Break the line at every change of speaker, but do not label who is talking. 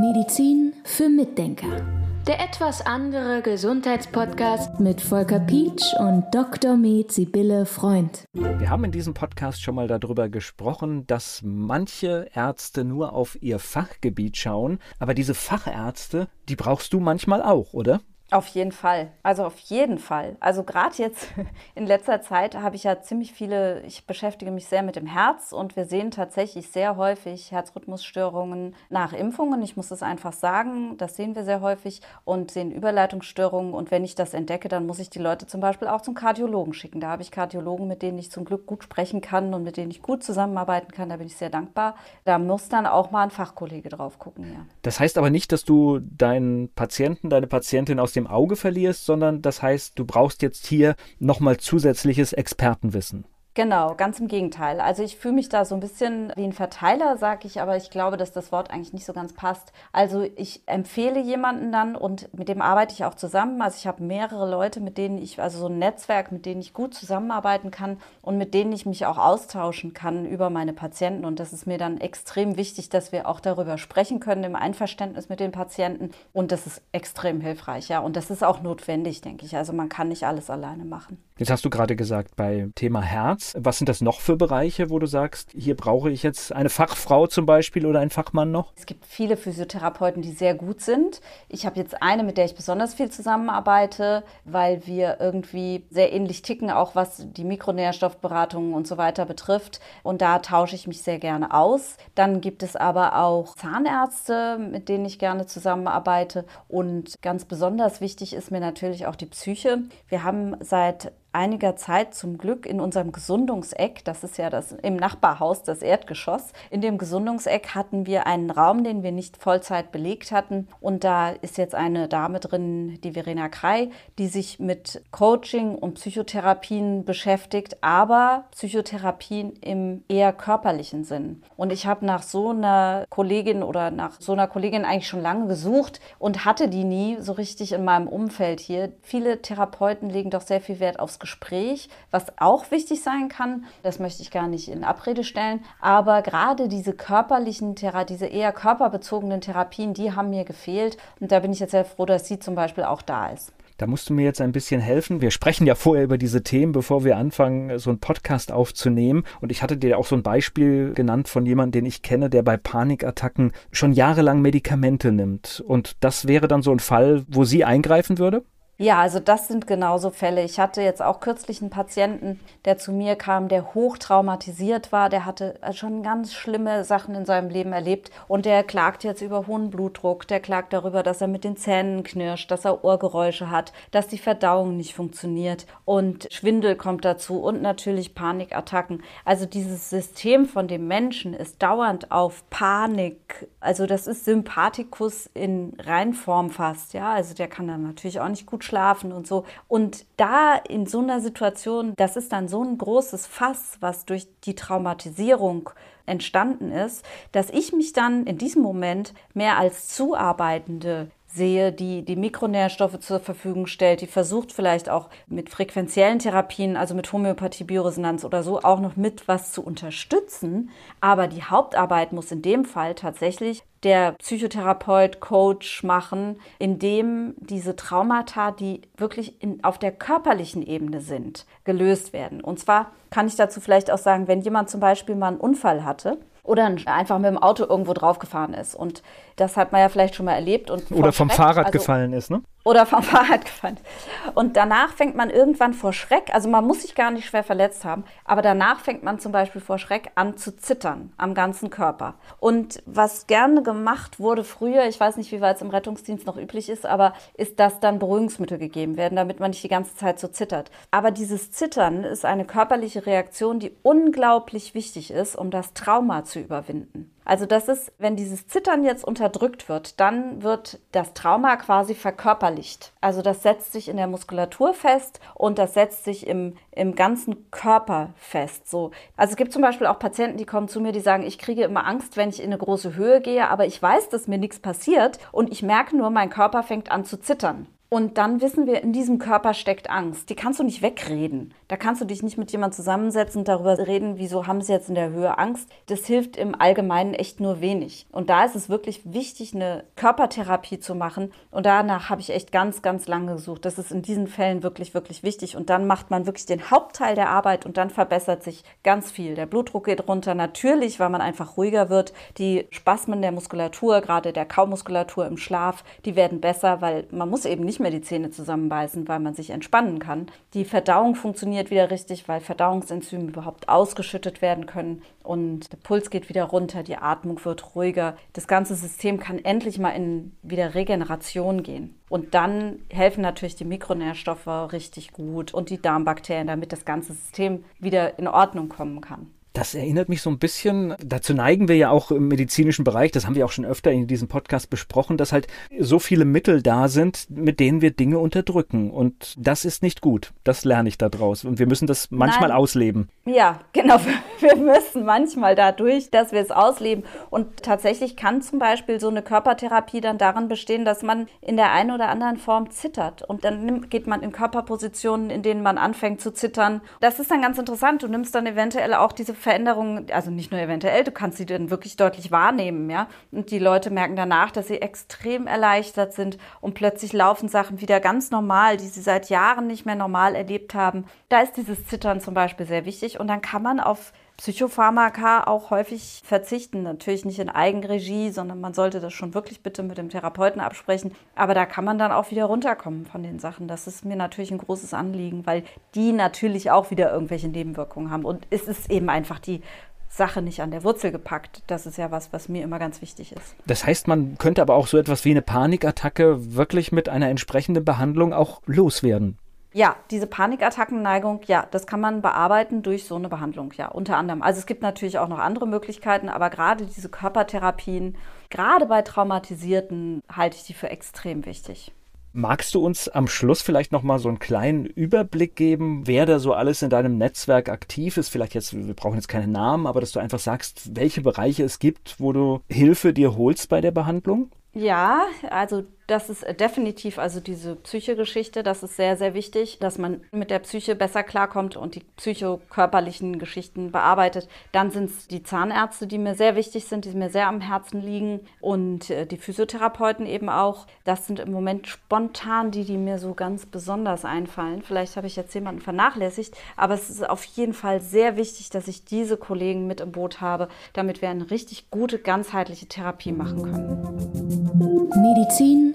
Medizin für Mitdenker. Der etwas andere Gesundheitspodcast mit Volker Pietsch und Dr. Med Sibylle Freund.
Wir haben in diesem Podcast schon mal darüber gesprochen, dass manche Ärzte nur auf ihr Fachgebiet schauen, aber diese Fachärzte, die brauchst du manchmal auch, oder?
Auf jeden Fall. Also auf jeden Fall. Also gerade jetzt in letzter Zeit habe ich ja ziemlich viele, ich beschäftige mich sehr mit dem Herz und wir sehen tatsächlich sehr häufig Herzrhythmusstörungen nach Impfungen. Ich muss es einfach sagen, das sehen wir sehr häufig und sehen Überleitungsstörungen. Und wenn ich das entdecke, dann muss ich die Leute zum Beispiel auch zum Kardiologen schicken. Da habe ich Kardiologen, mit denen ich zum Glück gut sprechen kann und mit denen ich gut zusammenarbeiten kann. Da bin ich sehr dankbar. Da muss dann auch mal ein Fachkollege drauf gucken. Ja.
Das heißt aber nicht, dass du deinen Patienten, deine Patientin aus dem dem Auge verlierst, sondern das heißt, du brauchst jetzt hier nochmal zusätzliches Expertenwissen.
Genau, ganz im Gegenteil. Also ich fühle mich da so ein bisschen wie ein Verteiler, sage ich, aber ich glaube, dass das Wort eigentlich nicht so ganz passt. Also ich empfehle jemanden dann und mit dem arbeite ich auch zusammen. Also ich habe mehrere Leute, mit denen ich, also so ein Netzwerk, mit denen ich gut zusammenarbeiten kann und mit denen ich mich auch austauschen kann über meine Patienten. Und das ist mir dann extrem wichtig, dass wir auch darüber sprechen können im Einverständnis mit den Patienten. Und das ist extrem hilfreich, ja. Und das ist auch notwendig, denke ich. Also man kann nicht alles alleine machen.
Jetzt hast du gerade gesagt, bei Thema Herz, was sind das noch für Bereiche, wo du sagst, hier brauche ich jetzt eine Fachfrau zum Beispiel oder einen Fachmann noch?
Es gibt viele Physiotherapeuten, die sehr gut sind. Ich habe jetzt eine, mit der ich besonders viel zusammenarbeite, weil wir irgendwie sehr ähnlich ticken, auch was die Mikronährstoffberatung und so weiter betrifft. Und da tausche ich mich sehr gerne aus. Dann gibt es aber auch Zahnärzte, mit denen ich gerne zusammenarbeite. Und ganz besonders wichtig ist mir natürlich auch die Psyche. Wir haben seit einiger Zeit zum Glück in unserem Gesundungseck, das ist ja das im Nachbarhaus, das Erdgeschoss, in dem Gesundungseck hatten wir einen Raum, den wir nicht Vollzeit belegt hatten. Und da ist jetzt eine Dame drin, die Verena Krei, die sich mit Coaching und Psychotherapien beschäftigt, aber Psychotherapien im eher körperlichen Sinn. Und ich habe nach so einer Kollegin oder nach so einer Kollegin eigentlich schon lange gesucht und hatte die nie so richtig in meinem Umfeld hier. Viele Therapeuten legen doch sehr viel Wert aufs Gespräch, was auch wichtig sein kann. Das möchte ich gar nicht in Abrede stellen. Aber gerade diese körperlichen, diese eher körperbezogenen Therapien, die haben mir gefehlt. Und da bin ich jetzt sehr froh, dass sie zum Beispiel auch da ist.
Da musst du mir jetzt ein bisschen helfen. Wir sprechen ja vorher über diese Themen, bevor wir anfangen, so einen Podcast aufzunehmen. Und ich hatte dir auch so ein Beispiel genannt von jemandem, den ich kenne, der bei Panikattacken schon jahrelang Medikamente nimmt. Und das wäre dann so ein Fall, wo sie eingreifen würde?
Ja, also das sind genauso Fälle. Ich hatte jetzt auch kürzlich einen Patienten, der zu mir kam, der hoch traumatisiert war. Der hatte schon ganz schlimme Sachen in seinem Leben erlebt und der klagt jetzt über hohen Blutdruck. Der klagt darüber, dass er mit den Zähnen knirscht, dass er Ohrgeräusche hat, dass die Verdauung nicht funktioniert und Schwindel kommt dazu und natürlich Panikattacken. Also dieses System von dem Menschen ist dauernd auf Panik. Also das ist Sympathikus in Reinform fast. Ja, also der kann dann natürlich auch nicht gut schlafen und so. Und da in so einer Situation, das ist dann so ein großes Fass, was durch die Traumatisierung entstanden ist, dass ich mich dann in diesem Moment mehr als Zuarbeitende sehe, die die Mikronährstoffe zur Verfügung stellt, die versucht vielleicht auch mit frequenziellen Therapien, also mit Homöopathie, Bioresonanz oder so, auch noch mit was zu unterstützen. Aber die Hauptarbeit muss in dem Fall tatsächlich der Psychotherapeut, Coach machen, indem diese Traumata, die wirklich in, auf der körperlichen Ebene sind, gelöst werden. Und zwar kann ich dazu vielleicht auch sagen, wenn jemand zum Beispiel mal einen Unfall hatte, oder einfach mit dem Auto irgendwo draufgefahren ist. Und das hat man ja vielleicht schon mal erlebt. Und
oder vom Schreck, Fahrrad also, gefallen ist, ne?
Oder vom Fahrrad gefallen. Und danach fängt man irgendwann vor Schreck, also man muss sich gar nicht schwer verletzt haben, aber danach fängt man zum Beispiel vor Schreck an zu zittern am ganzen Körper. Und was gerne gemacht wurde früher, ich weiß nicht, wie weit es im Rettungsdienst noch üblich ist, aber ist, dass dann Beruhigungsmittel gegeben werden, damit man nicht die ganze Zeit so zittert. Aber dieses Zittern ist eine körperliche Reaktion, die unglaublich wichtig ist, um das Trauma zu überwinden. Also das ist, wenn dieses Zittern jetzt unterdrückt wird, dann wird das Trauma quasi verkörperlicht. Also das setzt sich in der Muskulatur fest und das setzt sich im, im ganzen Körper fest. So. Also es gibt zum Beispiel auch Patienten, die kommen zu mir, die sagen, ich kriege immer Angst, wenn ich in eine große Höhe gehe, aber ich weiß, dass mir nichts passiert und ich merke nur, mein Körper fängt an zu zittern. Und dann wissen wir, in diesem Körper steckt Angst. Die kannst du nicht wegreden. Da kannst du dich nicht mit jemandem zusammensetzen und darüber reden, wieso haben sie jetzt in der Höhe Angst. Das hilft im Allgemeinen echt nur wenig. Und da ist es wirklich wichtig, eine Körpertherapie zu machen. Und danach habe ich echt ganz, ganz lange gesucht. Das ist in diesen Fällen wirklich, wirklich wichtig. Und dann macht man wirklich den Hauptteil der Arbeit und dann verbessert sich ganz viel. Der Blutdruck geht runter, natürlich, weil man einfach ruhiger wird. Die Spasmen der Muskulatur, gerade der Kaumuskulatur im Schlaf, die werden besser, weil man muss eben nicht mehr die Zähne zusammenbeißen, weil man sich entspannen kann. Die Verdauung funktioniert wieder richtig, weil Verdauungsenzyme überhaupt ausgeschüttet werden können und der Puls geht wieder runter, die Atmung wird ruhiger. Das ganze System kann endlich mal in wieder Regeneration gehen. Und dann helfen natürlich die Mikronährstoffe richtig gut und die Darmbakterien, damit das ganze System wieder in Ordnung kommen kann.
Das erinnert mich so ein bisschen, dazu neigen wir ja auch im medizinischen Bereich, das haben wir auch schon öfter in diesem Podcast besprochen, dass halt so viele Mittel da sind, mit denen wir Dinge unterdrücken. Und das ist nicht gut. Das lerne ich daraus. Und wir müssen das manchmal Nein. ausleben.
Ja, genau. Wir müssen manchmal dadurch, dass wir es ausleben. Und tatsächlich kann zum Beispiel so eine Körpertherapie dann darin bestehen, dass man in der einen oder anderen Form zittert. Und dann geht man in Körperpositionen, in denen man anfängt zu zittern. Das ist dann ganz interessant. Du nimmst dann eventuell auch diese Veränderungen, also nicht nur eventuell, du kannst sie dann wirklich deutlich wahrnehmen, ja. Und die Leute merken danach, dass sie extrem erleichtert sind und plötzlich laufen Sachen wieder ganz normal, die sie seit Jahren nicht mehr normal erlebt haben. Da ist dieses Zittern zum Beispiel sehr wichtig und dann kann man auf Psychopharmaka auch häufig verzichten. Natürlich nicht in Eigenregie, sondern man sollte das schon wirklich bitte mit dem Therapeuten absprechen. Aber da kann man dann auch wieder runterkommen von den Sachen. Das ist mir natürlich ein großes Anliegen, weil die natürlich auch wieder irgendwelche Nebenwirkungen haben. Und es ist eben einfach die Sache nicht an der Wurzel gepackt. Das ist ja was, was mir immer ganz wichtig ist.
Das heißt, man könnte aber auch so etwas wie eine Panikattacke wirklich mit einer entsprechenden Behandlung auch loswerden.
Ja, diese Panikattackenneigung, ja, das kann man bearbeiten durch so eine Behandlung, ja, unter anderem. Also es gibt natürlich auch noch andere Möglichkeiten, aber gerade diese Körpertherapien, gerade bei Traumatisierten, halte ich die für extrem wichtig.
Magst du uns am Schluss vielleicht noch mal so einen kleinen Überblick geben, wer da so alles in deinem Netzwerk aktiv ist? Vielleicht jetzt, wir brauchen jetzt keine Namen, aber dass du einfach sagst, welche Bereiche es gibt, wo du Hilfe dir holst bei der Behandlung?
Ja, also das ist definitiv, also diese Psyche-Geschichte, das ist sehr, sehr wichtig, dass man mit der Psyche besser klarkommt und die psychokörperlichen Geschichten bearbeitet. Dann sind es die Zahnärzte, die mir sehr wichtig sind, die mir sehr am Herzen liegen und äh, die Physiotherapeuten eben auch. Das sind im Moment spontan die, die mir so ganz besonders einfallen. Vielleicht habe ich jetzt jemanden vernachlässigt, aber es ist auf jeden Fall sehr wichtig, dass ich diese Kollegen mit im Boot habe, damit wir eine richtig gute, ganzheitliche Therapie machen können.
Medizin